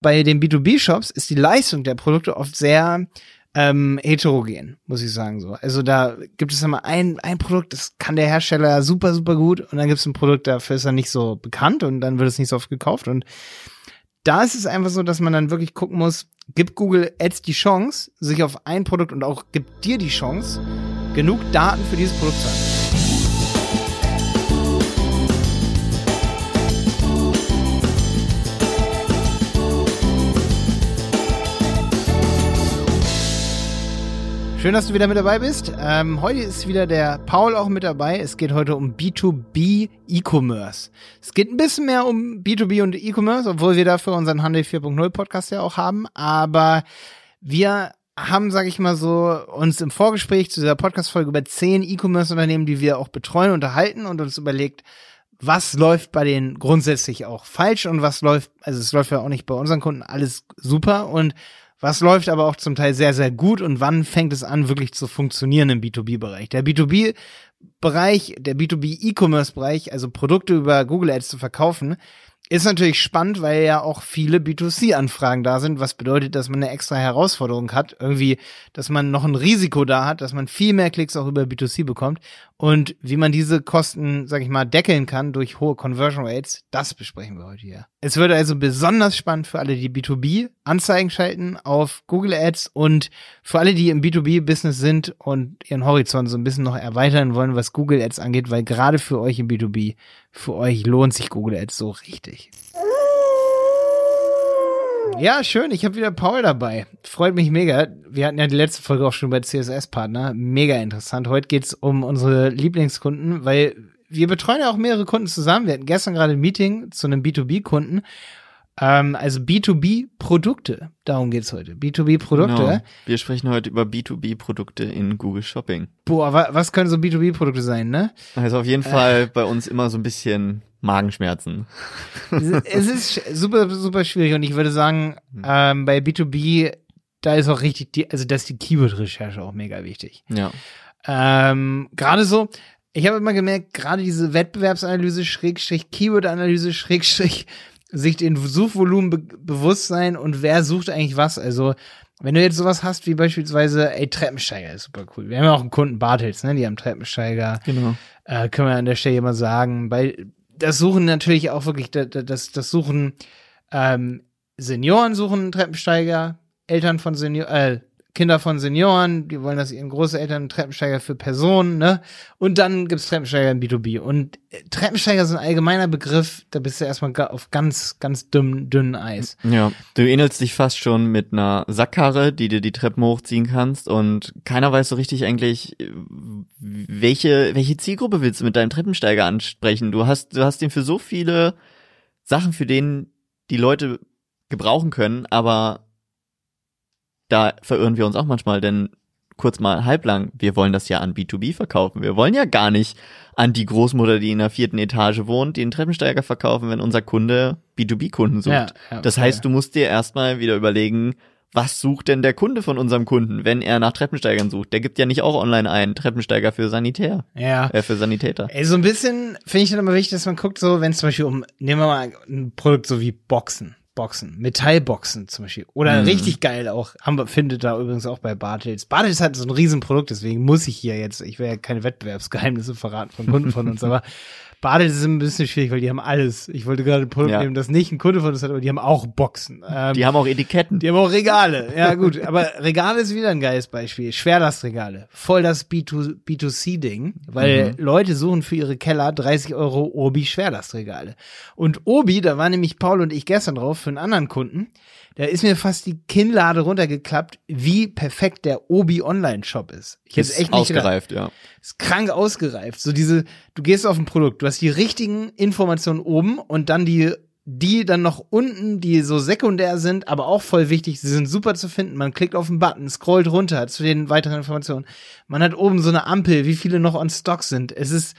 bei den B2B-Shops ist die Leistung der Produkte oft sehr ähm, heterogen, muss ich sagen so. Also da gibt es immer ein, ein Produkt, das kann der Hersteller super, super gut und dann gibt es ein Produkt, dafür ist er nicht so bekannt und dann wird es nicht so oft gekauft und da ist es einfach so, dass man dann wirklich gucken muss, gibt Google Ads die Chance, sich auf ein Produkt und auch gibt dir die Chance, genug Daten für dieses Produkt zu haben. Schön, dass du wieder mit dabei bist. Ähm, heute ist wieder der Paul auch mit dabei. Es geht heute um B2B E-Commerce. Es geht ein bisschen mehr um B2B und E-Commerce, obwohl wir dafür unseren Handel 4.0 Podcast ja auch haben. Aber wir haben, sage ich mal so, uns im Vorgespräch zu dieser Podcast-Folge über zehn E-Commerce-Unternehmen, die wir auch betreuen, unterhalten und uns überlegt, was läuft bei denen grundsätzlich auch falsch und was läuft, also es läuft ja auch nicht bei unseren Kunden alles super und was läuft aber auch zum Teil sehr, sehr gut und wann fängt es an, wirklich zu funktionieren im B2B-Bereich? Der B2B-Bereich, der B2B-E-Commerce-Bereich, also Produkte über Google Ads zu verkaufen, ist natürlich spannend, weil ja auch viele B2C-Anfragen da sind, was bedeutet, dass man eine extra Herausforderung hat, irgendwie, dass man noch ein Risiko da hat, dass man viel mehr Klicks auch über B2C bekommt und wie man diese Kosten, sag ich mal, deckeln kann durch hohe Conversion Rates, das besprechen wir heute hier. Es wird also besonders spannend für alle, die B2B Anzeigen schalten auf Google Ads und für alle, die im B2B-Business sind und ihren Horizont so ein bisschen noch erweitern wollen, was Google Ads angeht, weil gerade für euch im B2B für euch lohnt sich Google Ads so richtig. Ja, schön. Ich habe wieder Paul dabei. Freut mich mega. Wir hatten ja die letzte Folge auch schon über CSS-Partner. Mega interessant. Heute geht's um unsere Lieblingskunden, weil wir betreuen ja auch mehrere Kunden zusammen. Wir hatten gestern gerade ein Meeting zu einem B2B-Kunden ähm, also B2B-Produkte, darum geht's heute. B2B-Produkte. Genau. Wir sprechen heute über B2B-Produkte in Google Shopping. Boah, wa was können so B2B-Produkte sein, ne? Also auf jeden äh. Fall bei uns immer so ein bisschen Magenschmerzen. es ist super, super schwierig und ich würde sagen, hm. ähm, bei B2B, da ist auch richtig, die, also da ist die Keyword-Recherche auch mega wichtig. Ja. Ähm, Gerade so, ich habe immer gemerkt, gerade diese Wettbewerbsanalyse, Schrägstrich, Keyword-Analyse, Schrägstrich, sich den Suchvolumen be bewusst sein und wer sucht eigentlich was. Also, wenn du jetzt sowas hast wie beispielsweise, ey, Treppensteiger ist super cool. Wir haben ja auch einen Kunden Bartels, ne? Die haben Treppensteiger. Genau. Äh, können wir an der Stelle mal sagen. Weil das Suchen natürlich auch wirklich, das, das Suchen, ähm, Senioren suchen Treppensteiger, Eltern von Senioren, äh, Kinder von Senioren, die wollen, dass ihren Großeltern Treppensteiger für Personen, ne? Und dann gibt's Treppensteiger im B2B. Und äh, Treppensteiger sind ein allgemeiner Begriff, da bist du erstmal auf ganz, ganz dünn, dünnen Eis. Ja, du ähnelst dich fast schon mit einer Sackkarre, die dir die Treppen hochziehen kannst und keiner weiß so richtig eigentlich, welche, welche Zielgruppe willst du mit deinem Treppensteiger ansprechen? Du hast, du hast den für so viele Sachen, für denen die Leute gebrauchen können, aber da verirren wir uns auch manchmal, denn kurz mal halblang, wir wollen das ja an B2B verkaufen. Wir wollen ja gar nicht an die Großmutter, die in der vierten Etage wohnt, den Treppensteiger verkaufen, wenn unser Kunde B2B-Kunden sucht. Ja, okay. Das heißt, du musst dir erstmal wieder überlegen, was sucht denn der Kunde von unserem Kunden, wenn er nach Treppensteigern sucht? Der gibt ja nicht auch online einen Treppensteiger für Sanitär. Ja. Äh, für Sanitäter. Ey, so ein bisschen finde ich dann immer wichtig, dass man guckt, so, wenn es zum Beispiel um, nehmen wir mal ein Produkt so wie Boxen. Boxen, Metallboxen zum Beispiel. Oder mhm. richtig geil auch, haben wir, findet da übrigens auch bei Bartels. Bartels hat so ein Riesenprodukt, deswegen muss ich hier jetzt, ich will ja keine Wettbewerbsgeheimnisse verraten von Kunden von uns, aber Badel ist ein bisschen schwierig, weil die haben alles. Ich wollte gerade ein Produkt ja. nehmen, das nicht ein Kunde von uns hat, aber die haben auch Boxen. Ähm, die haben auch Etiketten. Die haben auch Regale. Ja, gut. aber Regale ist wieder ein geiles Beispiel. Schwerlastregale. Voll das B2, B2C-Ding, weil mhm. Leute suchen für ihre Keller 30 Euro Obi Schwerlastregale. Und Obi, da waren nämlich Paul und ich gestern drauf für einen anderen Kunden da ist mir fast die Kinnlade runtergeklappt, wie perfekt der Obi Online Shop ist. Ich ist echt nicht ausgereift, gedacht. ja. Ist krank ausgereift. So diese, du gehst auf ein Produkt, du hast die richtigen Informationen oben und dann die die dann noch unten, die so sekundär sind, aber auch voll wichtig. Sie sind super zu finden. Man klickt auf den Button, scrollt runter zu den weiteren Informationen. Man hat oben so eine Ampel, wie viele noch on Stock sind. Es ist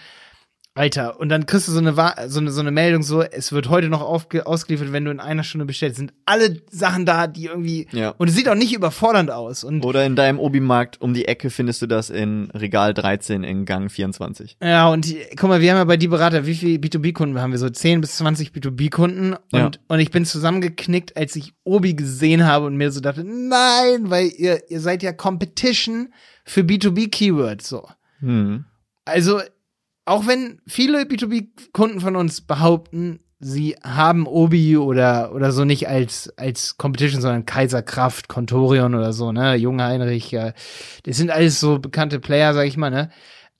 Alter, und dann kriegst du so eine, so eine, so eine Meldung so, es wird heute noch ausgeliefert, wenn du in einer Stunde bestellst. Sind alle Sachen da, die irgendwie, Ja. und es sieht auch nicht überfordernd aus. Und Oder in deinem Obi-Markt um die Ecke findest du das in Regal 13 in Gang 24. Ja, und die, guck mal, wir haben ja bei die Berater, wie viele B2B-Kunden haben wir? So 10 bis 20 B2B-Kunden. Und, Ja. und ich bin zusammengeknickt, als ich Obi gesehen habe und mir so dachte, nein, weil ihr, ihr seid ja Competition für B2B-Keywords, so. Hm. Also, auch wenn viele B2B-Kunden von uns behaupten, sie haben Obi oder, oder so nicht als, als Competition, sondern Kaiserkraft, Contorion oder so, ne, Jungheinrich, ja, das sind alles so bekannte Player, sag ich mal, ne.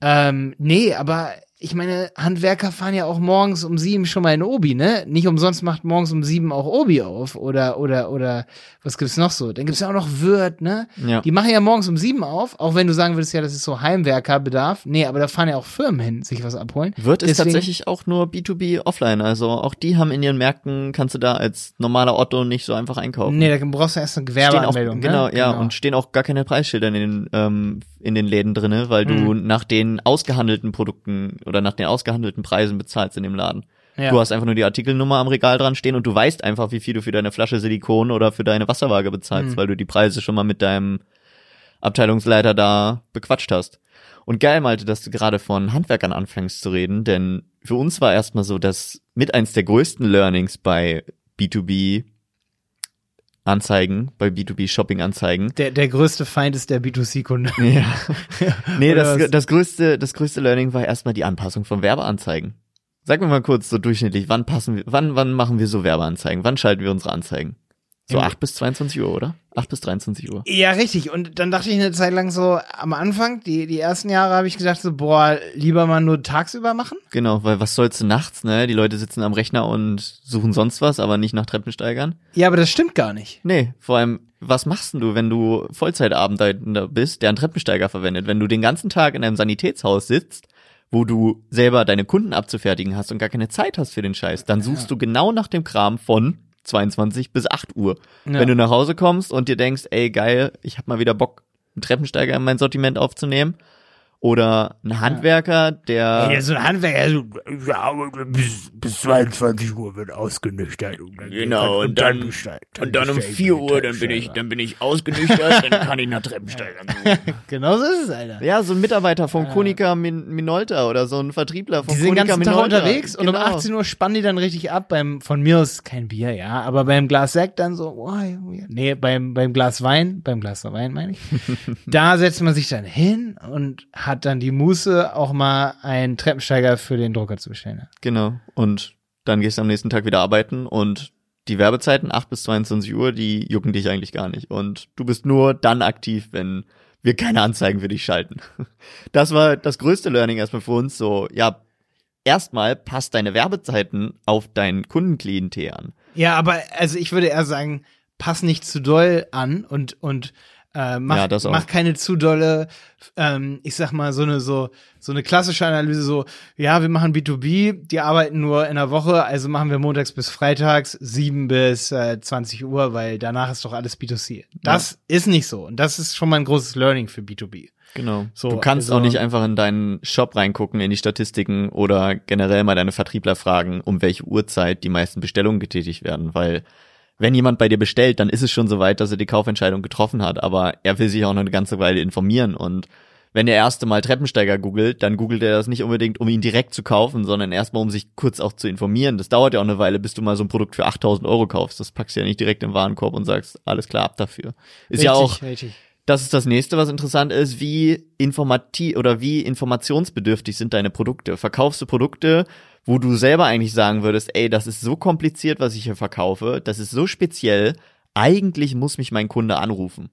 Ähm, nee, aber ich meine, Handwerker fahren ja auch morgens um sieben schon mal in Obi, ne? Nicht umsonst macht morgens um sieben auch Obi auf. Oder, oder, oder, was gibt's noch so? Dann gibt's ja auch noch Wirt, ne? Ja. Die machen ja morgens um sieben auf, auch wenn du sagen würdest, ja, das ist so Heimwerkerbedarf. Nee, aber da fahren ja auch Firmen hin, sich was abholen. Wird es Deswegen- tatsächlich auch nur B2B offline, also auch die haben in ihren Märkten, kannst du da als normaler Otto nicht so einfach einkaufen. Nee, da brauchst du erst eine stehen auch, Gewerbeanmeldung. genau, ne? ja, und stehen auch gar keine Preisschilder in den, ähm, in den Läden drinne, weil du Mhm. nach den ausgehandelten Produkten oder nach den ausgehandelten Preisen bezahlst in dem Laden. Ja. Du hast einfach nur die Artikelnummer am Regal dran stehen und du weißt einfach, wie viel du für deine Flasche Silikon oder für deine Wasserwaage bezahlst, Mhm. weil du die Preise schon mal mit deinem Abteilungsleiter da bequatscht hast. Und geil, Malte, dass du gerade von Handwerkern anfängst zu reden, denn für uns war erstmal so, dass mit eins der größten Learnings bei B2B Anzeigen, bei B2B Shopping Anzeigen. der, der größte Feind ist der B2C-Kunde. Ja. nee, das, was? das größte, das größte Learning war erstmal die Anpassung von Werbeanzeigen. Sag mir mal kurz so durchschnittlich, wann passen wir, wann, wann machen wir so Werbeanzeigen? Wann schalten wir unsere Anzeigen? So Ja. 8 bis 22 Uhr, oder? 8 bis 23 Uhr. Ja, richtig. Und dann dachte ich eine Zeit lang so, am Anfang, die, die ersten Jahre habe ich gedacht so, boah, lieber mal nur tagsüber machen. Genau, weil was sollst du nachts, ne? Die Leute sitzen am Rechner und suchen sonst was, aber nicht nach Treppensteigern. Ja, aber das stimmt gar nicht. Nee, vor allem, was machst denn du, wenn du Vollzeitabender bist, der einen Treppensteiger verwendet? Wenn du den ganzen Tag in einem Sanitätshaus sitzt, wo du selber deine Kunden abzufertigen hast und gar keine Zeit hast für den Scheiß, dann suchst du genau nach dem Kram von 22 bis 8 Uhr. Ja. Wenn du nach Hause kommst und dir denkst, ey geil, ich hab mal wieder Bock, einen Treppensteiger in mein Sortiment aufzunehmen. Oder ein Handwerker, der Ey, so ein Handwerker, so, ja, aber bis, bis 22 Uhr wird ausgenüchtert. Und dann Genau, und dann, und dann um 4 Uhr, dann bin ich, dann bin ich ausgenüchtert, dann kann ich nach Treppensteigern suchen. Genau so ist es, Alter. Ja, so ein Mitarbeiter von Konica Min Minolta oder so ein Vertriebler von Die sind den Konica ganzen Tag Minolta. unterwegs und um Genau. 18 Uhr spannen die dann richtig ab. Beim, von mir aus kein Bier, ja, aber beim Glas Sekt dann so, oh, ja. nee, beim, beim Glas Wein, beim Glas Wein meine ich, da setzt man sich dann hin und hat dann die Muße, auch mal einen Treppensteiger für den Drucker zu bestellen. Genau. Und dann gehst du am nächsten Tag wieder arbeiten und die Werbezeiten 8 bis 22 Uhr, die jucken dich eigentlich gar nicht. Und du bist nur dann aktiv, wenn wir keine Anzeigen für dich schalten. Das war das größte Learning erstmal für uns. So, ja, erstmal passt deine Werbezeiten auf dein Kundenklientel an. Ja, aber also ich würde eher sagen, pass nicht zu doll an und und äh, mach, Ja, das auch. mach keine zu dolle, ähm, ich sag mal, so eine so, so eine klassische Analyse, so, ja, wir machen B2B, die arbeiten nur in der Woche, also machen wir montags bis freitags, 7 bis äh, 20 Uhr, weil danach ist doch alles B2C. Das ist nicht so. Und das ist schon mal ein großes Learning für B2B. Genau. So, du kannst also- auch nicht einfach in deinen Shop reingucken, in die Statistiken oder generell mal deine Vertriebler fragen, um welche Uhrzeit die meisten Bestellungen getätigt werden, weil wenn jemand bei dir bestellt, dann ist es schon so weit, dass er die Kaufentscheidung getroffen hat, aber er will sich auch noch eine ganze Weile informieren und wenn der erste Mal Treppensteiger googelt, dann googelt er das nicht unbedingt, um ihn direkt zu kaufen, sondern erstmal, um sich kurz auch zu informieren. Das dauert ja auch eine Weile, bis du mal so ein Produkt für 8000 Euro kaufst. Das packst du ja nicht direkt im Warenkorb und sagst, alles klar, ab dafür. Ist ja auch, richtig. Das ist das nächste, was interessant ist. Wie informativ oder wie informationsbedürftig sind deine Produkte? Verkaufst du Produkte, wo du selber eigentlich sagen würdest, ey, das ist so kompliziert, was ich hier verkaufe, das ist so speziell, eigentlich muss mich mein Kunde anrufen.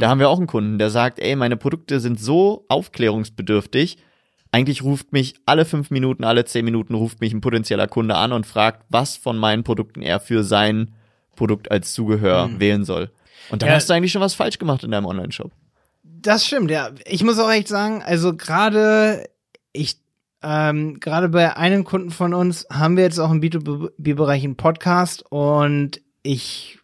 Da haben wir auch einen Kunden, der sagt, ey, meine Produkte sind so aufklärungsbedürftig, eigentlich ruft mich alle fünf Minuten, alle zehn Minuten ruft mich ein potenzieller Kunde an und fragt, was von meinen Produkten er für sein Produkt als Zugehör wählen soll. Und dann Ja. hast du eigentlich schon was falsch gemacht in deinem Online-Shop. Das stimmt, ja. Ich muss auch echt sagen, also gerade ich, ähm, gerade bei einem Kunden von uns haben wir jetzt auch im B2B-Bereich einen Podcast und ich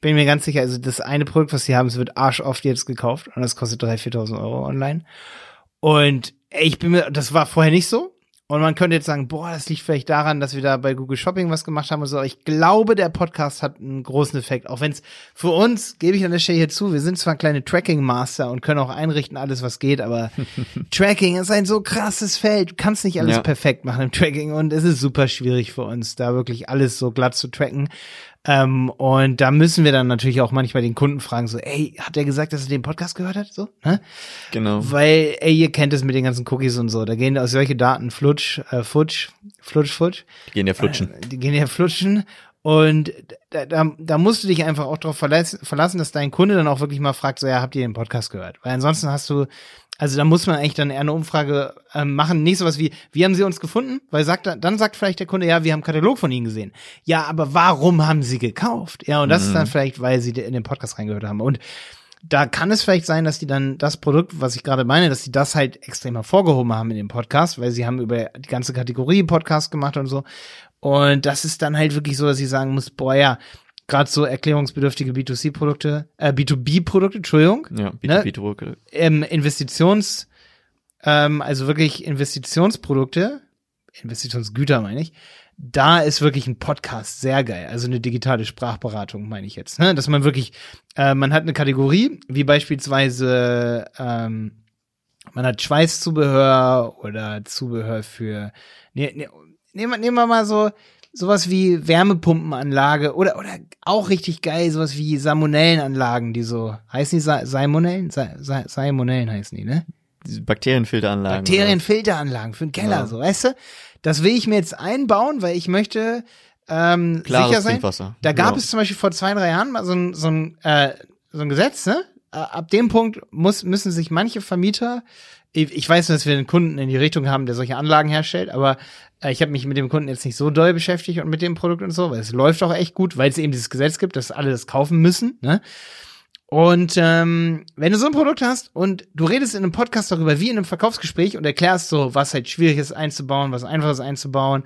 bin mir ganz sicher, also das eine Produkt, was sie haben, es wird arschoft jetzt gekauft und das kostet 3.000, 4.000 Euro online. Und ich bin mir, das war vorher nicht so. Und man könnte jetzt sagen, boah, das liegt vielleicht daran, dass wir da bei Google Shopping was gemacht haben und so. Aber ich glaube, der Podcast hat einen großen Effekt. Auch wenn es für uns, gebe ich an der Stelle hier zu, wir sind zwar kleine Tracking-Master und können auch einrichten, alles was geht, aber Tracking ist ein so krasses Feld. Du kannst nicht alles Ja. perfekt machen im Tracking und es ist super schwierig für uns, da wirklich alles so glatt zu tracken. Ähm, und da müssen wir dann natürlich auch manchmal den Kunden fragen, so, ey, hat der gesagt, dass er den Podcast gehört hat? So, ne? Genau. Weil, ey, ihr kennt es mit den ganzen Cookies und so. Da gehen aus solche Daten flutsch, äh, futsch, flutsch, futsch. Die gehen ja flutschen. Äh, die gehen ja flutschen. Und da, da, da musst du dich einfach auch darauf verlassen, verlassen, dass dein Kunde dann auch wirklich mal fragt, so, ja, habt ihr den Podcast gehört? Weil ansonsten hast du, also da muss man eigentlich dann eher eine Umfrage ähm, machen, nicht sowas wie, wie haben sie uns gefunden? Weil sagt dann, dann sagt vielleicht der Kunde, ja, wir haben einen Katalog von ihnen gesehen. Ja, aber warum haben sie gekauft? Ja, und das ist dann vielleicht, weil sie in den Podcast reingehört haben. Und da kann es vielleicht sein, dass die dann das Produkt, was ich gerade meine, dass die das halt extrem hervorgehoben haben in dem Podcast, weil sie haben über die ganze Kategorie Podcast gemacht und so. Und das ist dann halt wirklich so, dass ich sagen muss, boah, ja, gerade so erklärungsbedürftige B2C-Produkte, äh, B2B-Produkte, Entschuldigung, Ja, Ne? B2B-Druck. ähm, Investitions, ähm, also wirklich Investitionsprodukte, Investitionsgüter meine ich, da ist wirklich ein Podcast sehr geil. Also eine digitale Sprachberatung meine ich jetzt. Ne? Dass man wirklich, äh, man hat eine Kategorie, wie beispielsweise, ähm, man hat Schweißzubehör oder Zubehör für, ne, ne, nehmen, nehmen wir mal so, sowas wie Wärmepumpenanlage oder, oder auch richtig geil, sowas wie Salmonellenanlagen, die so, heißen die Sa Salmonellen? Sa Sa Salmonellen heißen die, ne? Diese Bakterienfilteranlagen. Bakterienfilteranlagen für den Keller, Ja. so, weißt du? Das will ich mir jetzt einbauen, weil ich möchte ähm, Klares sicher sein. Trinkwasser. Da gab Ja. es zum Beispiel vor zwei, drei Jahren mal so ein, so ein, äh, so ein Gesetz, ne? Äh, Ab dem Punkt muss, müssen sich manche Vermieter, ich, weiß, dass wir einen Kunden in die Richtung haben, der solche Anlagen herstellt, aber äh, ich habe mich mit dem Kunden jetzt nicht so doll beschäftigt und mit dem Produkt und so, weil es läuft auch echt gut, weil es eben dieses Gesetz gibt, dass alle das kaufen müssen, ne? Und ähm, wenn du so ein Produkt hast und du redest in einem Podcast darüber, wie in einem Verkaufsgespräch und erklärst so, was halt schwierig ist einzubauen, was einfach ist einzubauen,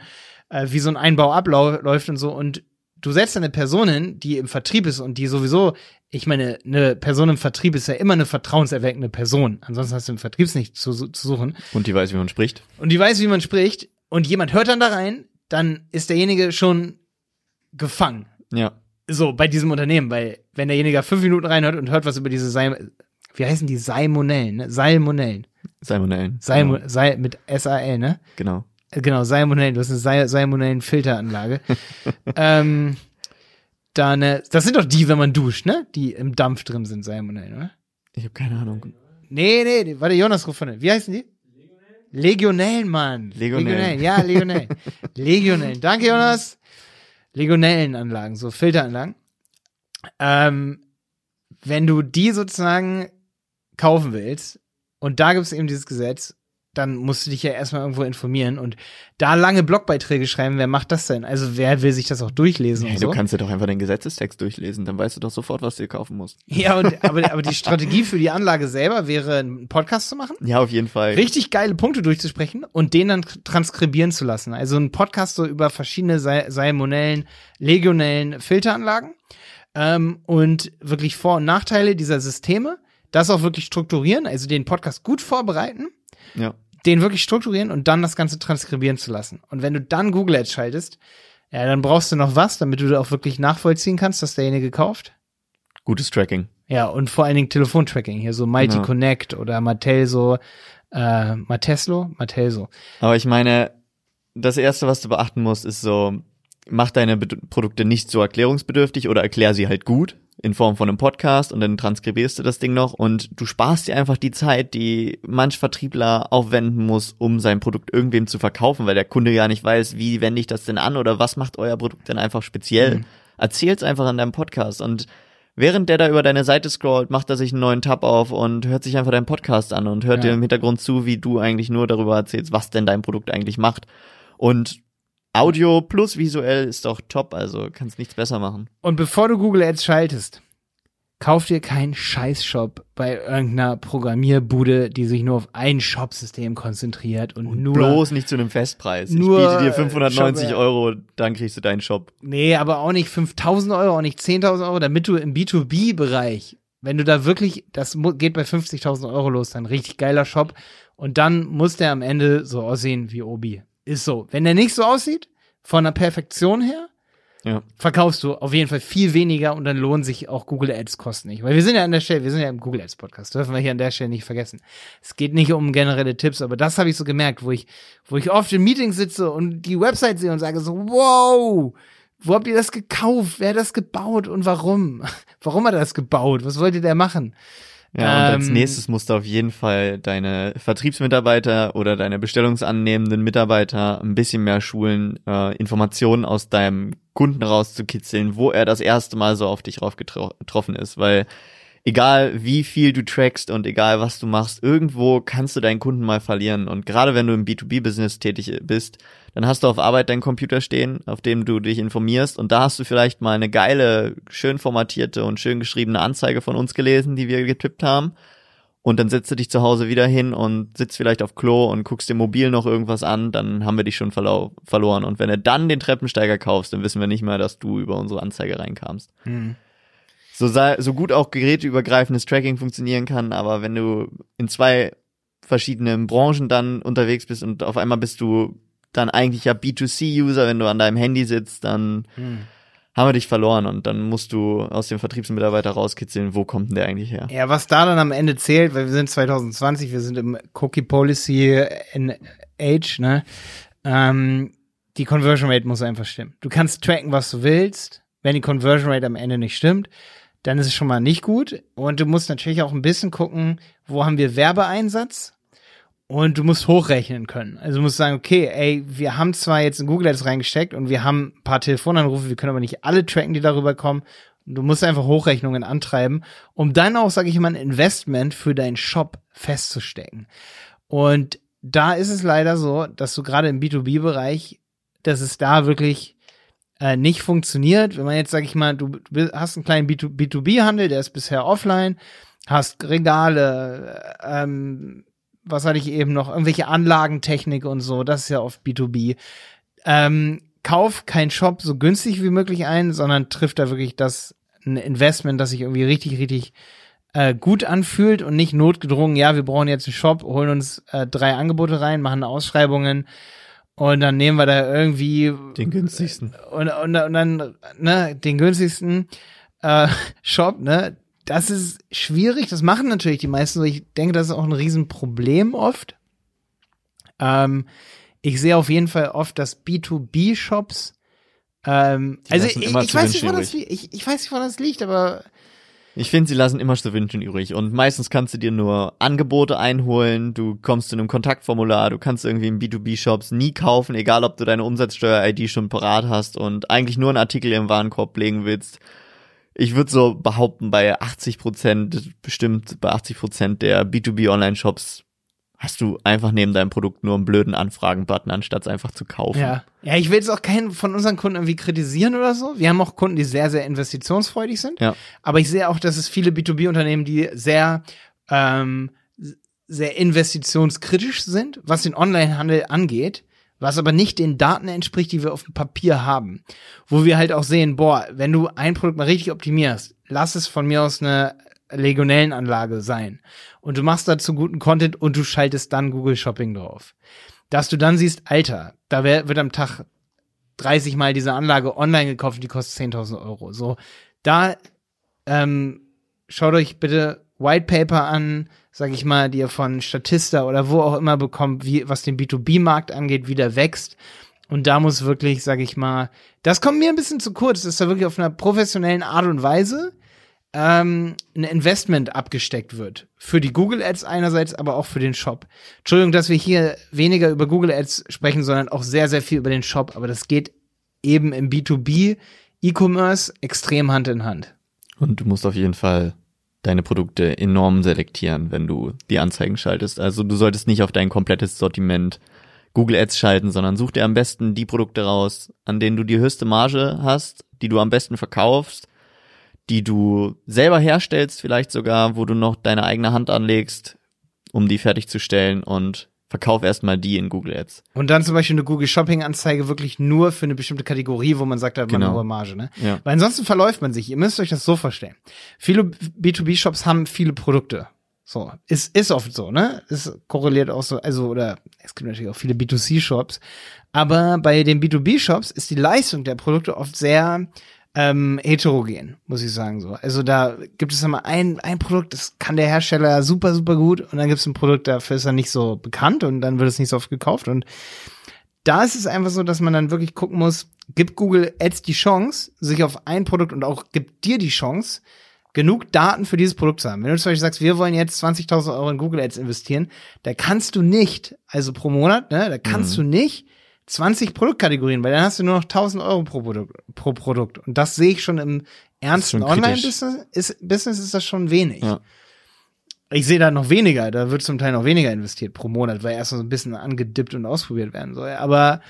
äh, wie so ein Einbau abläuft und so und du setzt eine Person hin, die im Vertrieb ist und die sowieso, ich meine, eine Person im Vertrieb ist ja immer eine vertrauenserweckende Person. Ansonsten hast du im Vertrieb nicht zu, zu suchen. Und die weiß, wie man spricht. Und die weiß, wie man spricht und jemand hört dann da rein, dann ist derjenige schon gefangen Ja. so bei diesem Unternehmen, weil wenn derjenige fünf Minuten reinhört und hört was über diese Salm wie heißen die Salmonellen, ne? Salmonellen, Salmonellen. Salmo Genau. Sal mit S-A-L, ne? genau. Genau, Salmonellen, du hast eine Sal Salmonellen-Filteranlage. ähm, dann, das sind doch die, wenn man duscht, ne? Die im Dampf drin sind, Salmonellen, oder? Ich habe keine Ahnung. Nee, nee, die, warte, Jonas ruft von. Wie heißen die? Legionellen, Mann. Legionellen. Ja, Legionellen. Legionellen. Danke, Jonas. Legionellenanlagen, so Filteranlagen. Ähm, wenn du die sozusagen kaufen willst, und da gibt es eben dieses Gesetz, dann musst du dich ja erstmal irgendwo informieren und da lange Blogbeiträge schreiben, wer macht das denn? Also wer will sich das auch durchlesen Hey, und du so? kannst dir doch einfach den Gesetzestext durchlesen, dann weißt du doch sofort, was du kaufen musst. Ja, und, aber, aber die Strategie für die Anlage selber wäre, einen Podcast zu machen. Ja, auf jeden Fall. richtig geile Punkte durchzusprechen und den dann transkribieren zu lassen. Also ein Podcast so über verschiedene Sal Salmonellen, Legionellen Filteranlagen ähm, und wirklich Vor- und Nachteile dieser Systeme. Das auch wirklich strukturieren, also den Podcast gut vorbereiten, Ja. den wirklich strukturieren und dann das Ganze transkribieren zu lassen. Und wenn du dann Google Ads schaltest, ja, dann brauchst du noch was, damit du auch wirklich nachvollziehen kannst, dass derjenige kauft. Gutes Tracking. Ja, und vor allen Dingen Telefontracking, hier so Mighty Ja. Connect oder Matelso, äh, Mateslo, Matelso. Aber ich meine, das erste, was du beachten musst, ist so, mach deine Bed Produkte nicht so erklärungsbedürftig oder erklär sie halt gut in Form von einem Podcast und dann transkribierst du das Ding noch und du sparst dir einfach die Zeit, die manch Vertriebler aufwenden muss, um sein Produkt irgendwem zu verkaufen, weil der Kunde gar nicht weiß, wie wende ich das denn an oder was macht euer Produkt denn einfach speziell. Mhm. Erzähl's einfach in deinem Podcast und Während der da über deine Seite scrollt, macht er sich einen neuen Tab auf und hört sich einfach deinen Podcast an und hört Ja. dir im Hintergrund zu, wie du eigentlich nur darüber erzählst, was denn dein Produkt eigentlich macht. Und Audio plus visuell ist doch top, also kannst nichts besser machen. Und bevor du Google Ads schaltest, kauf dir keinen Scheißshop bei irgendeiner Programmierbude, die sich nur auf ein Shopsystem konzentriert und, nur. Bloß nicht zu einem Festpreis. nur, ich biete dir äh, 590 Shop. Euro, dann kriegst du deinen Shop. Nee, aber auch nicht 5000 Euro, auch nicht 10.000 Euro, damit du im B2B-Bereich, wenn du da wirklich, das geht bei 50.000 Euro los, dann richtig geiler Shop. Und dann muss der am Ende so aussehen wie Obi. Ist so. Wenn der nicht so aussieht, von der Perfektion her, Ja. verkaufst du auf jeden Fall viel weniger und dann lohnen sich auch Google Ads Kosten nicht. Weil wir sind ja an der Stelle, wir sind ja im Google Ads Podcast, dürfen wir hier an der Stelle nicht vergessen. Es geht nicht um generelle Tipps, aber das habe ich so gemerkt, wo ich, wo ich oft in Meetings sitze und die Website sehe und sage so, wow, wo habt ihr das gekauft? Wer hat das gebaut und warum? Warum hat er das gebaut? Was wollte der machen? Ja, und als Ähm, nächstes musst du auf jeden Fall deine Vertriebsmitarbeiter oder deine bestellungsannehmenden Mitarbeiter ein bisschen mehr schulen, äh, Informationen aus deinem Kunden rauszukitzeln, wo er das erste Mal so auf dich raufgetroffen ist, weil egal wie viel du trackst und egal was du machst, irgendwo kannst du deinen Kunden mal verlieren. Und gerade wenn du im B2B-Business tätig bist, dann hast du auf Arbeit deinen Computer stehen, auf dem du dich informierst und da hast du vielleicht mal eine geile, schön formatierte und schön geschriebene Anzeige von uns gelesen, die wir getippt haben. Und dann setzt du dich zu Hause wieder hin und sitzt vielleicht auf Klo und guckst dir mobil noch irgendwas an, dann haben wir dich schon verlau verloren. Und wenn du dann den Treppensteiger kaufst, dann wissen wir nicht mehr, dass du über unsere Anzeige reinkamst. Hm. So, so gut auch geräteübergreifendes Tracking funktionieren kann, aber wenn du in zwei verschiedenen Branchen dann unterwegs bist und auf einmal bist du dann eigentlich ja B2C-User, wenn du an deinem Handy sitzt, dann Hm. haben wir dich verloren und dann musst du aus dem Vertriebsmitarbeiter rauskitzeln, wo kommt denn der eigentlich her? Ja, was da dann am Ende zählt, weil wir sind 2020, wir sind im Cookie Policy in Age, ne? Ähm, die Conversion Rate muss einfach stimmen. Du kannst tracken, was du willst. Wenn die Conversion Rate am Ende nicht stimmt, dann ist es schon mal nicht gut. Und du musst natürlich auch ein bisschen gucken, wo haben wir Werbeeinsatz? Und du musst hochrechnen können. Also du musst sagen, okay, ey, wir haben zwar jetzt in Google Ads reingesteckt und wir haben ein paar Telefonanrufe, wir können aber nicht alle tracken, die darüber kommen. Und du musst einfach Hochrechnungen antreiben, um dann auch, sage ich mal, ein Investment für deinen Shop festzustecken. Und da ist es leider so, dass du gerade im B2B-Bereich, dass es da wirklich äh, nicht funktioniert. Wenn man jetzt, sag ich mal, du, hast einen kleinen B2B-Handel, der ist bisher offline, hast Regale, äh, ähm, was hatte ich eben noch, irgendwelche Anlagentechnik und so, das ist ja oft B2B. Ähm, kauf kein Shop so günstig wie möglich ein, sondern trifft da wirklich das ein Investment, das sich irgendwie richtig, richtig äh, gut anfühlt und nicht notgedrungen, ja, wir brauchen jetzt einen Shop, holen uns äh, drei Angebote rein, machen Ausschreibungen und dann nehmen wir da irgendwie Den günstigsten. und, und, und dann ne, den günstigsten äh, Shop, ne? Das ist schwierig, das machen natürlich die meisten. Ich denke, das ist auch ein Riesenproblem oft. Ähm, ich sehe auf jeden Fall oft, dass B2B-Shops ähm, also ich, ich weiß nicht, woran das, ich, ich weiß nicht, woran das liegt, aber Ich finde, sie lassen immer zu wünschen übrig. Und meistens kannst du dir nur Angebote einholen, du kommst zu einem Kontaktformular, du kannst irgendwie in B2B-Shops nie kaufen, egal ob du deine Umsatzsteuer-ID schon parat hast und eigentlich nur einen Artikel im Warenkorb legen willst. Ich würde so behaupten, bei 80 Prozent, bestimmt bei 80 Prozent der B2B-Online-Shops hast du einfach neben deinem Produkt nur einen blöden Anfragen-Button, anstatt es einfach zu kaufen. Ja. Ja, ich will jetzt auch keinen von unseren Kunden irgendwie kritisieren oder so. Wir haben auch Kunden, die sehr, sehr investitionsfreudig sind. Ja. Aber ich sehe auch, dass es viele B2B-Unternehmen, die sehr, ähm, sehr investitionskritisch sind, was den Onlinehandel angeht, was aber nicht den Daten entspricht, die wir auf dem Papier haben. Wo wir halt auch sehen, boah, wenn du ein Produkt mal richtig optimierst, lass es von mir aus eine Legionellenanlage sein. Und du machst dazu guten Content und du schaltest dann Google Shopping drauf. Dass du dann siehst, Alter, da wird am Tag 30 Mal diese Anlage online gekauft, die kostet 10.000 Euro. So, da ähm, schaut euch bitte White Paper an, sag ich mal, die ihr von Statista oder wo auch immer bekommt, wie was den B2B-Markt angeht, wie der wächst. Und da muss wirklich, sag ich mal, das kommt mir ein bisschen zu kurz, dass da wirklich auf einer professionellen Art und Weise ähm, ein Investment abgesteckt wird. Für die Google Ads einerseits, aber auch für den Shop. Entschuldigung, dass wir hier weniger über Google Ads sprechen, sondern auch sehr, sehr viel über den Shop. Aber das geht eben im B2B E-Commerce extrem Hand in Hand. Und du musst auf jeden Fall deine Produkte enorm selektieren, wenn du die Anzeigen schaltest. Also du solltest nicht auf dein komplettes Sortiment Google Ads schalten, sondern such dir am besten die Produkte raus, an denen du die höchste Marge hast, die du am besten verkaufst, die du selber herstellst, vielleicht sogar, wo du noch deine eigene Hand anlegst, um die fertigzustellen und verkauf erstmal die in Google Ads. Und dann zum Beispiel eine Google Shopping Anzeige wirklich nur für eine bestimmte Kategorie, wo man sagt, da hat man Genau. eine hohe Marge, ne? Ja. Weil ansonsten verläuft man sich. Ihr müsst euch das so vorstellen. Viele B2B-Shops haben viele Produkte. So, ist, ist oft so, ne? Es korreliert auch so, also, oder es gibt natürlich auch viele B2C-Shops, aber bei den B2B-Shops ist die Leistung der Produkte oft sehr ähm, heterogen, muss ich sagen so. Also da gibt es immer ein, ein Produkt, das kann der Hersteller super, super gut und dann gibt es ein Produkt, dafür ist er nicht so bekannt und dann wird es nicht so oft gekauft und da ist es einfach so, dass man dann wirklich gucken muss, gibt Google Ads die Chance, sich auf ein Produkt und auch gibt dir die Chance, genug Daten für dieses Produkt zu haben. Wenn du zum Beispiel sagst, wir wollen jetzt 20.000 Euro in Google Ads investieren, da kannst du nicht, also pro Monat, ne, da kannst mhm. du nicht 20 Produktkategorien, weil dann hast du nur noch 1000 Euro pro Produkt. Pro Produkt. Und das sehe ich schon im ernsten Online-Business ist, Business ist das schon wenig. Ja. Ich sehe da noch weniger, da wird zum Teil noch weniger investiert pro Monat, weil erst so ein bisschen angedippt und ausprobiert werden soll. Aber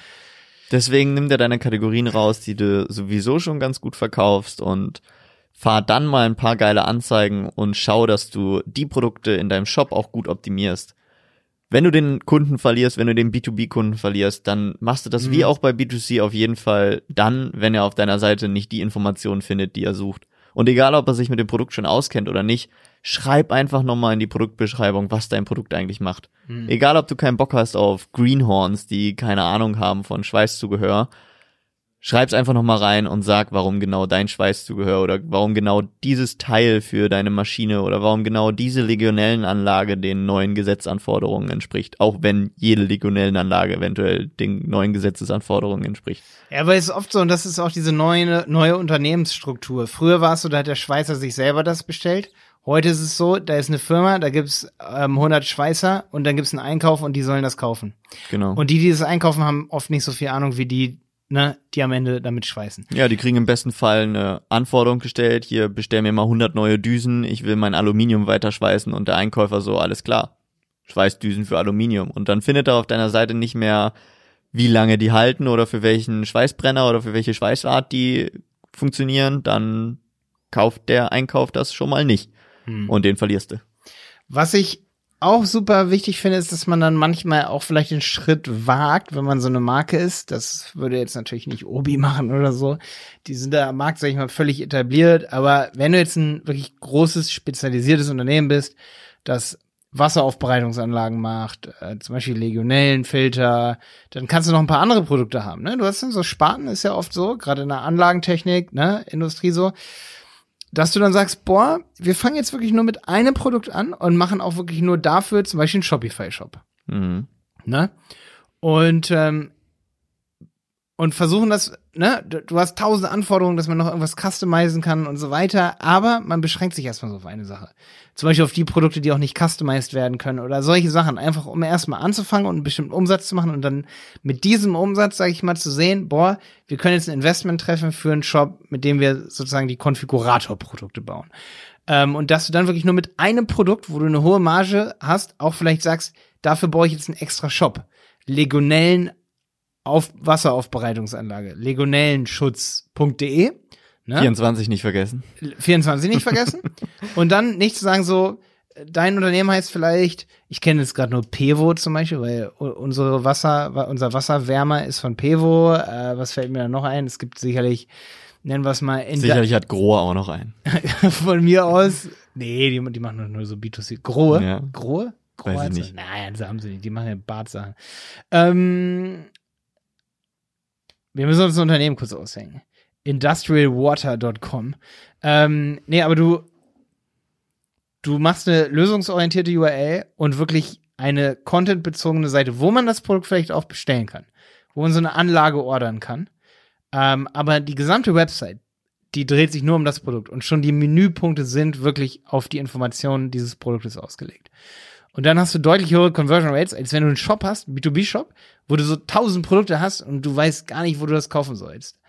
Deswegen nimm dir deine Kategorien raus, die du sowieso schon ganz gut verkaufst und fahr dann mal ein paar geile Anzeigen und schau, dass du die Produkte in deinem Shop auch gut optimierst. Wenn du den Kunden verlierst, wenn du den B2B-Kunden verlierst, dann machst du das mhm. wie auch bei B2C auf jeden Fall dann, wenn er auf deiner Seite nicht die Informationen findet, die er sucht. Und egal, ob er sich mit dem Produkt schon auskennt oder nicht, schreib einfach nochmal in die Produktbeschreibung, was dein Produkt eigentlich macht. Mhm. Egal, ob du keinen Bock hast auf Greenhorns, die keine Ahnung haben von Schweißzubehör schreib's einfach nochmal rein und sag, warum genau dein Schweißzubehör oder warum genau dieses Teil für deine Maschine oder warum genau diese Legionellenanlage den neuen Gesetzanforderungen entspricht, auch wenn jede Legionellenanlage eventuell den neuen Gesetzesanforderungen entspricht. Ja, aber es ist oft so, und das ist auch diese neue, neue Unternehmensstruktur. Früher war es so, da hat der Schweißer sich selber das bestellt. Heute ist es so, da ist eine Firma, da gibt's ähm, 100 Schweißer und dann gibt's einen Einkauf und die sollen das kaufen. Genau. Und die, die das einkaufen, haben oft nicht so viel Ahnung wie die, ne, die am Ende damit schweißen. Ja, die kriegen im besten Fall eine Anforderung gestellt, hier bestell mir mal 100 neue Düsen, ich will mein Aluminium weiter schweißen und der Einkäufer so, alles klar, Schweißdüsen für Aluminium. Und dann findet er auf deiner Seite nicht mehr, wie lange die halten oder für welchen Schweißbrenner oder für welche Schweißart die funktionieren, dann kauft der Einkauf das schon mal nicht. Hm. Und den verlierst du. Was ich auch super wichtig finde, ist, dass man dann manchmal auch vielleicht den Schritt wagt, wenn man so eine Marke ist. Das würde jetzt natürlich nicht Obi machen oder so. Die sind da am Markt, sag ich mal, völlig etabliert. Aber wenn du jetzt ein wirklich großes, spezialisiertes Unternehmen bist, das Wasseraufbereitungsanlagen macht, äh, zum Beispiel Legionellenfilter, dann kannst du noch ein paar andere Produkte haben. Ne? Du hast dann so Sparten, ist ja oft so, gerade in der Anlagentechnik, ne, Industrie so dass du dann sagst, boah, wir fangen jetzt wirklich nur mit einem Produkt an und machen auch wirklich nur dafür zum Beispiel einen Shopify-Shop. Mhm. Ne? Und ähm, und versuchen das, ne, du hast tausend Anforderungen, dass man noch irgendwas customizen kann und so weiter, aber man beschränkt sich erstmal so auf eine Sache. Zum Beispiel auf die Produkte, die auch nicht customized werden können oder solche Sachen, einfach um erstmal anzufangen und einen bestimmten Umsatz zu machen und dann mit diesem Umsatz, sage ich mal, zu sehen, boah, wir können jetzt ein Investment treffen für einen Shop, mit dem wir sozusagen die Konfiguratorprodukte bauen. Ähm, und dass du dann wirklich nur mit einem Produkt, wo du eine hohe Marge hast, auch vielleicht sagst, dafür baue ich jetzt einen extra Shop. Legionellen auf Wasseraufbereitungsanlage, legionellenschutz.de. Ne? 24 nicht vergessen. 24 nicht vergessen. und dann nicht zu sagen so, dein Unternehmen heißt vielleicht, ich kenne jetzt gerade nur Pevo zum Beispiel, weil unsere Wasser, unser Wasserwärmer ist von Pevo. Äh, was fällt mir da noch ein? Es gibt sicherlich, nennen wir es mal. Sicherlich hat Grohe auch noch einen. von mir aus. Nee, die, die machen nur so B2C. Grohe? Ja. Grohe? Grohe Weiß ich nicht. Nein, das haben sie nicht. Die machen ja Bartsachen. Ähm, wir müssen uns ein Unternehmen kurz aushängen. Industrialwater.com. Ähm, nee, aber du, du machst eine lösungsorientierte URL und wirklich eine contentbezogene Seite, wo man das Produkt vielleicht auch bestellen kann, wo man so eine Anlage ordern kann. Ähm, aber die gesamte Website, die dreht sich nur um das Produkt und schon die Menüpunkte sind wirklich auf die Informationen dieses Produktes ausgelegt. Und dann hast du deutlich höhere Conversion Rates, als wenn du einen Shop hast, einen B2B-Shop, wo du so tausend Produkte hast und du weißt gar nicht, wo du das kaufen sollst.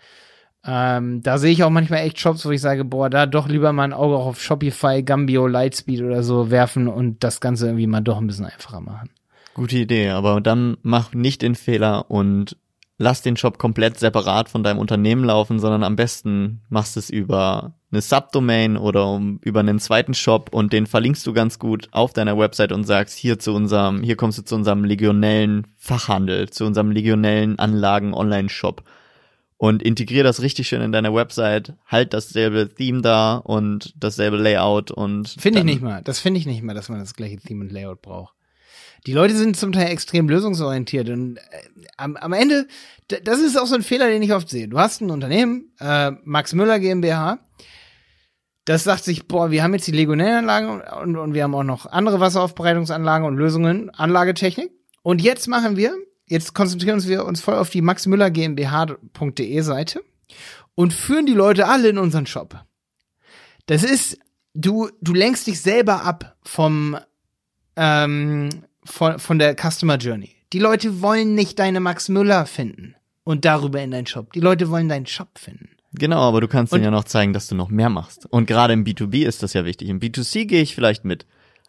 Ähm, da sehe ich auch manchmal echt Shops, wo ich sage, boah, da doch lieber mal ein Auge auch auf Shopify, Gambio, Lightspeed oder so werfen und das Ganze irgendwie mal doch ein bisschen einfacher machen. Gute Idee, aber dann mach nicht den Fehler und lass den Shop komplett separat von deinem Unternehmen laufen, sondern am besten machst es über eine Subdomain oder um, über einen zweiten Shop und den verlinkst du ganz gut auf deiner Website und sagst, hier zu unserem, hier kommst du zu unserem legionellen Fachhandel, zu unserem legionellen Anlagen Online-Shop. und integrier das richtig schön in deine Website, halt dasselbe Theme da und dasselbe Layout und Finde ich nicht mal. Das finde ich nicht mal, dass man das gleiche Theme und Layout braucht. Die Leute sind zum Teil extrem lösungsorientiert und äh, am, am Ende, das ist auch so ein Fehler, den ich oft sehe. Du hast ein Unternehmen, äh, Max Müller GmbH, das sagt sich, boah, wir haben jetzt die Legionellanlagen und, und, wir haben auch noch andere Wasseraufbereitungsanlagen und Lösungen, Anlagetechnik. Und jetzt machen wir, jetzt konzentrieren wir uns voll auf die Max Müller GmbH.de Seite und führen die Leute alle in unseren Shop. Das ist, du, du lenkst dich selber ab vom, ähm, von, von der Customer Journey. Die Leute wollen nicht deine Max Müller finden und darüber in deinen Shop. Die Leute wollen deinen Shop finden. Genau, aber du kannst ihnen ja noch zeigen, dass du noch mehr machst. Und gerade im B2B ist das ja wichtig. Im B2C gehe ich vielleicht mit.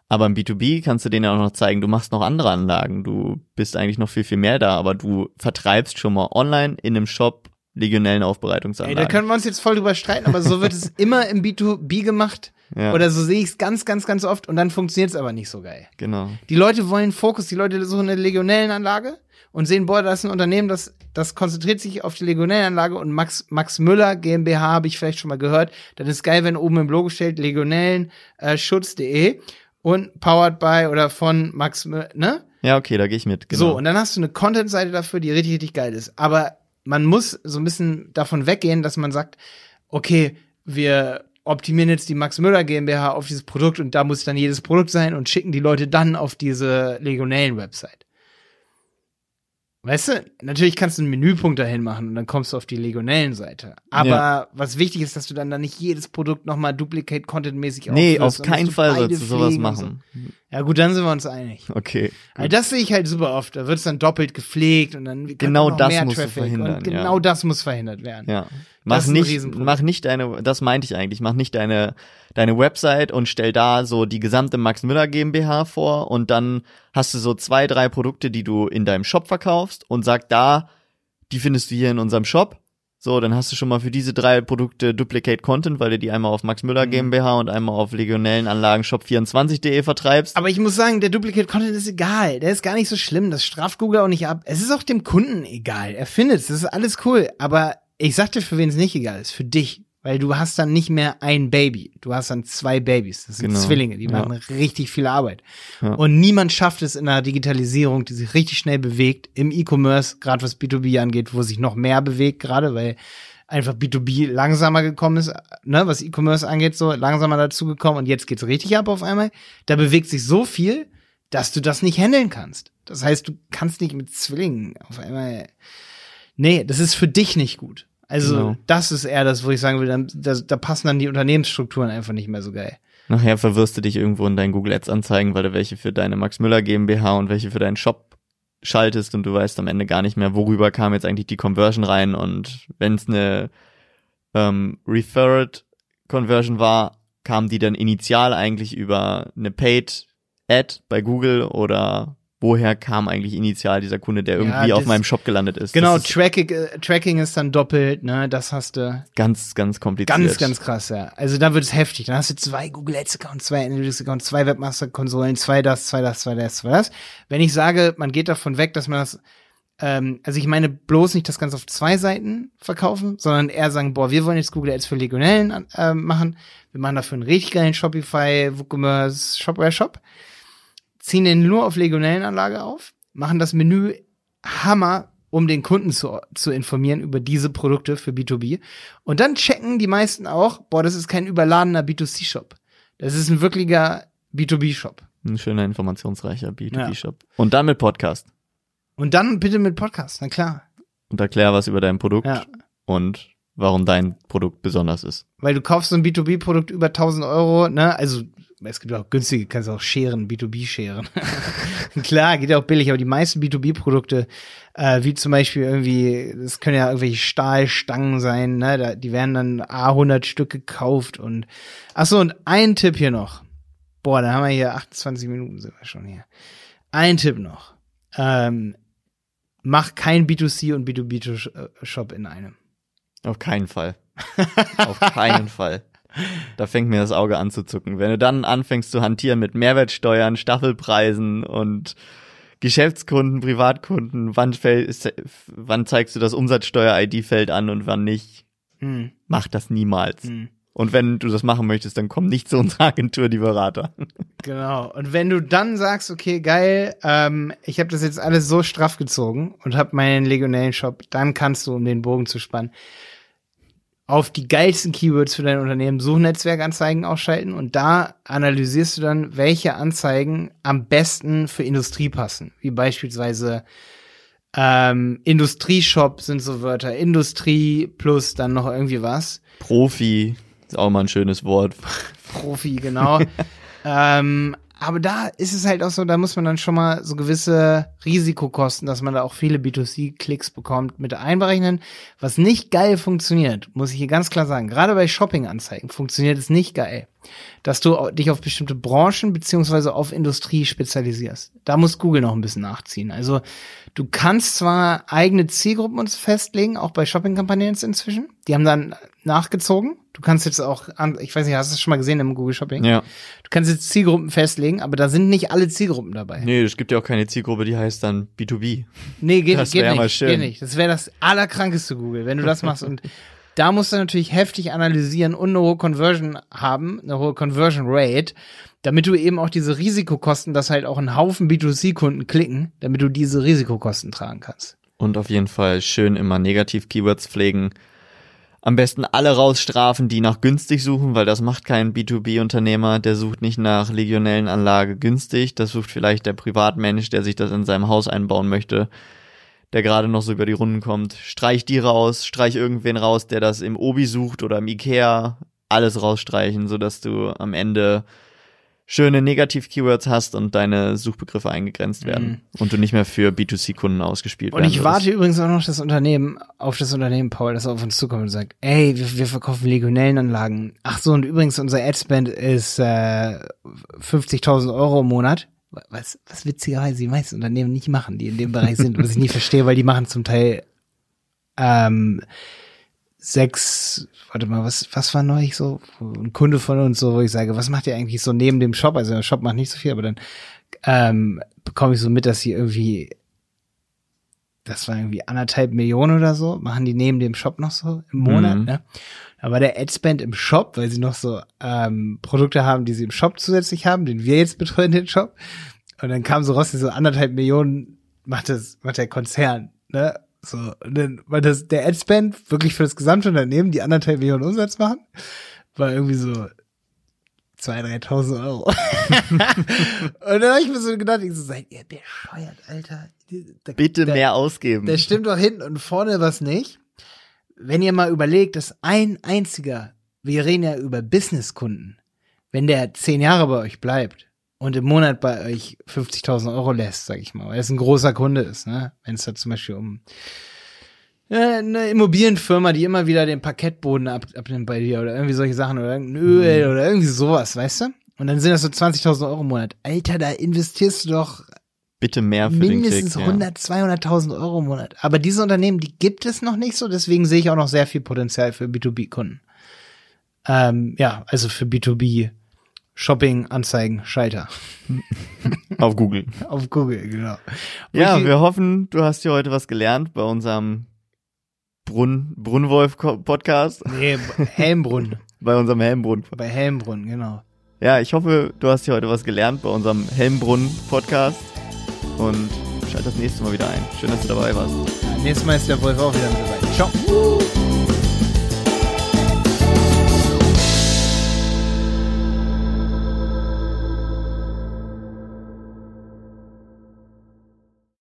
Aber im B2B kannst du denen ja auch noch zeigen, du machst noch andere Anlagen. Du bist eigentlich noch viel, viel mehr da, aber du vertreibst schon mal online in einem Shop legionellen Ey, Aufbereitungsanlagen. da können wir uns jetzt voll drüber streiten, aber so wird es immer im B2B gemacht. Ja. Oder so sehe ich es ganz, ganz, ganz oft und dann funktioniert es aber nicht so geil. genau. Die Leute wollen Fokus, die Leute suchen eine Legionellenanlage und sehen, boah, das ist ein Unternehmen, das, das konzentriert sich auf die Legionellenanlage und Max, Max Müller GmbH habe ich vielleicht schon mal gehört. Das ist geil, wenn oben im Logo steht legionellenschutz.de und powered by oder von Max Müller, ne? Ja, okay, da gehe ich mit. Genau. So, und dann hast du eine Content-Seite dafür, die richtig, richtig geil ist. Aber man muss so ein bisschen davon weggehen, dass man sagt, okay, wir optimieren jetzt die Max Müller GmbH auf dieses Produkt und da muss dann jedes Produkt sein und schicken die Leute dann auf diese Legionellen-Website. Weißt du, natürlich kannst du einen Menüpunkt dahin machen und dann kommst du auf die Legionellen-Seite. Aber Ja. was wichtig ist, dass du dann da nicht jedes Produkt nochmal Duplicate-Content-mäßig nee, aufführst auf keinen Fall sollst du sowas und so. Ja gut, dann sind wir uns einig. Okay. Also das sehe ich halt super oft. Da wird es dann doppelt gepflegt und dann Genau das Traffic. verhindern, Und genau ja. das muss verhindert werden. Ja. Mach nicht, mach nicht deine, das meinte ich eigentlich, mach nicht deine, deine Website und stell da so die gesamte Max Müller GmbH vor und dann hast du so zwei, drei Produkte, die du in deinem Shop verkaufst und sag da, die findest du hier in unserem Shop. So, dann hast du schon mal für diese drei Produkte Duplicate Content, weil du die einmal auf Max Mhm. Müller GmbH und einmal auf Legionellenanlagen Shop24.de vertreibst. Aber ich muss sagen, der Duplicate Content ist egal. Der ist gar nicht so schlimm. Das straft Google auch nicht ab. Es ist auch dem Kunden egal. Er findet es. Das ist alles cool. Aber ich sag dir, für wen es nicht egal ist. Für dich. Weil du hast dann nicht mehr ein Baby. Du hast dann zwei Babys. Das sind Genau. Zwillinge. Die Ja. machen richtig viel Arbeit. Ja. Und niemand schafft es in einer Digitalisierung, die sich richtig schnell bewegt, im E-Commerce, gerade was B2B angeht, wo sich noch mehr bewegt, gerade weil einfach B2B langsamer gekommen ist, ne, was E-Commerce angeht, so langsamer dazugekommen und jetzt geht's richtig ab auf einmal. Da bewegt sich so viel, dass du das nicht handeln kannst. Das heißt, du kannst nicht mit Zwillingen auf einmal. Nee, das ist für dich nicht gut. Also, Genau. das ist eher das, wo ich sagen will, da, da passen dann die Unternehmensstrukturen einfach nicht mehr so geil. Nachher verwirrst du dich irgendwo in deinen Google Ads Anzeigen, weil du welche für deine Max Müller GmbH und welche für deinen Shop schaltest und du weißt am Ende gar nicht mehr, worüber kam jetzt eigentlich die Conversion rein und wenn es eine ähm, Referred Conversion war, kam die dann initial eigentlich über eine Paid Ad bei Google oder woher kam eigentlich initial dieser Kunde, der irgendwie das- auf meinem Shop gelandet ist? Genau, ist Tracking, äh, Tracking ist dann doppelt, ne, das hast du. ganz, ganz kompliziert. Ganz, ganz krass, ja. Also da wird es heftig. Dann hast du zwei Google Ads Accounts, zwei Analytics Accounts, zwei Webmaster Konsolen, zwei das, zwei das, zwei das, zwei das. Wenn ich sage, man geht davon weg, dass man das, ähm, also ich meine bloß nicht das Ganze auf zwei Seiten verkaufen, sondern eher sagen, boah, wir wollen jetzt Google Ads für Legionellen ähm, machen. Wir machen dafür einen richtig geilen Shopify, WooCommerce, Shopware Shop. Ziehen den nur auf Legionellenanlage auf, machen das Menü Hammer, um den Kunden zu, zu informieren über diese Produkte für B2B. Und dann checken die meisten auch, boah, das ist kein überladener B2C-Shop. Das ist ein wirklicher B2B-Shop. Ein schöner, informationsreicher B2B-Shop. Und dann mit Podcast. Und dann bitte mit Podcast, na klar. Und erklär was über dein Produkt Ja. und warum dein Produkt besonders ist. Weil du kaufst so ein B2B-Produkt über 1000 Euro, ne? Also, es gibt auch günstige, kannst auch scheren, B2B scheren. Klar, geht ja auch billig, aber die meisten B2B-Produkte, äh, wie zum Beispiel irgendwie, das können ja irgendwelche Stahlstangen sein, ne? Da, die werden dann A100 Stück gekauft und, ach so, und ein Tipp hier noch. Boah, da haben wir hier 28 Minuten sind wir schon hier. Ein Tipp noch. Ähm, mach kein B2C und B2B-Shop in einem. Auf keinen Fall. Auf keinen Fall. Da fängt mir das Auge an zu zucken. Wenn du dann anfängst zu hantieren mit Mehrwertsteuern, Staffelpreisen und Geschäftskunden, Privatkunden, wann, wann zeigst du das Umsatzsteuer-ID-Feld an und wann nicht? Hm, Mach das niemals. hm. Und wenn du das machen möchtest, dann komm nicht zu unserer Agentur, die Berater. Genau. Und wenn du dann sagst, okay, geil, ähm, ich habe das jetzt alles so straff gezogen und habe meinen Legionellen-Shop, dann kannst du, um den Bogen zu spannen, auf die geilsten Keywords für dein Unternehmen Suchnetzwerkanzeigen ausschalten und da analysierst du dann, welche Anzeigen am besten für Industrie passen. Wie beispielsweise ähm, Industrieshop sind so Wörter, Industrie plus dann noch irgendwie was. Profi ist auch mal ein schönes Wort. Profi, genau. ähm, aber da ist es halt auch so, da muss man dann schon mal so gewisse Risikokosten, dass man da auch viele B2C-Klicks bekommt, mit einberechnen. Was nicht geil funktioniert, muss ich hier ganz klar sagen. Gerade bei Shopping-Anzeigen funktioniert es nicht geil, dass du dich auf bestimmte Branchen beziehungsweise auf Industrie spezialisierst. Da muss Google noch ein bisschen nachziehen. Also du kannst zwar eigene Zielgruppen uns festlegen, auch bei Shopping-Kampagnen inzwischen. Die haben dann nachgezogen. Du kannst jetzt auch, ich weiß nicht, hast du das schon mal gesehen im Google Shopping? Ja. Du kannst jetzt Zielgruppen festlegen, aber da sind nicht alle Zielgruppen dabei. Nee, es gibt ja auch keine Zielgruppe, die heißt dann B2B. Nee, geht, Das geht nicht. mal schön. Geht nicht. Das wäre das allerkrankeste Google, wenn du das machst. Und da musst du natürlich heftig analysieren und eine hohe Conversion haben, eine hohe Conversion Rate, damit du eben auch diese Risikokosten, dass halt auch ein Haufen B2C-Kunden klicken, damit du diese Risikokosten tragen kannst. Und auf jeden Fall schön immer Negativ-Keywords pflegen. Am besten alle rausstrafen, die nach günstig suchen, weil das macht kein B2B-Unternehmer, der sucht nicht nach Legionellenanlage günstig, das sucht vielleicht der Privatmensch, der sich das in seinem Haus einbauen möchte, der gerade noch so über die Runden kommt. Streich die raus, streich irgendwen raus, der das im Obi sucht oder im Ikea, alles rausstreichen, sodass du am Ende schöne Negativ-Keywords hast und deine Suchbegriffe eingegrenzt werden und du nicht mehr für B2C-Kunden ausgespielt Und werden ich wirst. warte übrigens auch noch das Unternehmen, auf das Unternehmen, Paul, das auf uns zukommt und sagt, ey, wir, wir verkaufen Legionellenanlagen. Ach so, und übrigens, unser Adspend ist äh, 50.000 Euro im Monat. Was, was witzigerweise die meisten Unternehmen nicht machen, die in dem Bereich sind, was ich nie verstehe, weil die machen zum Teil ähm, sechs, warte mal, was, was war neulich so? Ein Kunde von uns so, wo ich sage, was macht ihr eigentlich so neben dem Shop? Also der Shop macht nicht so viel, aber dann ähm, bekomme ich so mit, dass sie irgendwie das war irgendwie anderthalb Millionen oder so, machen die neben dem Shop noch so im Monat, Mhm. ne? Da war der Adspend im Shop, weil sie noch so ähm, Produkte haben, die sie im Shop zusätzlich haben, den wir jetzt betreuen, den Shop. Und dann kam so raus, so anderthalb Millionen macht das, macht der Konzern, ne? So, dann war das der Adspend wirklich für das gesamte Unternehmen, die anderthalb Millionen Umsatz machen, war irgendwie so 2.000, 3.000 Euro. und dann habe ich mir so gedacht, ich so, seid ihr bescheuert, Alter? Da- Bitte da- mehr ausgeben. da stimmt doch hinten und vorne was nicht. Wenn ihr mal überlegt, dass ein einziger, wir reden ja über Businesskunden, wenn der zehn Jahre bei euch bleibt und im Monat bei euch 50.000 Euro lässt, sag ich mal, weil es ein großer Kunde ist, ne? Wenn es da zum Beispiel um äh, eine Immobilienfirma, die immer wieder den Parkettboden ab, abnimmt bei dir oder irgendwie solche Sachen oder irgendein Öl oder irgendwie sowas, weißt du? Und dann sind das so 20.000 Euro im Monat. Alter, da investierst du doch Bitte mehr für den mindestens Klick. Ja. 100, 200.000 Euro im Monat. Aber diese Unternehmen, die gibt es noch nicht so, deswegen sehe ich auch noch sehr viel Potenzial für B2B-Kunden. Ähm, ja, also für B2B Shopping, Anzeigen, Schalter Auf Google. auf Google, genau. Wo Ja, wir hoffen, du hast hier heute was gelernt bei unserem Brunn, Brunnwolf-Podcast, nee, Helmbrunn, bei unserem Helmbrunn. bei Helmbrunn, genau. Ja, ich hoffe, du hast hier heute was gelernt bei unserem Helmbrunn-Podcast und schalt das nächste Mal wieder ein. Schön, dass du dabei warst. Nächstes Mal ist der Wolf auch wieder mit dabei. Ciao.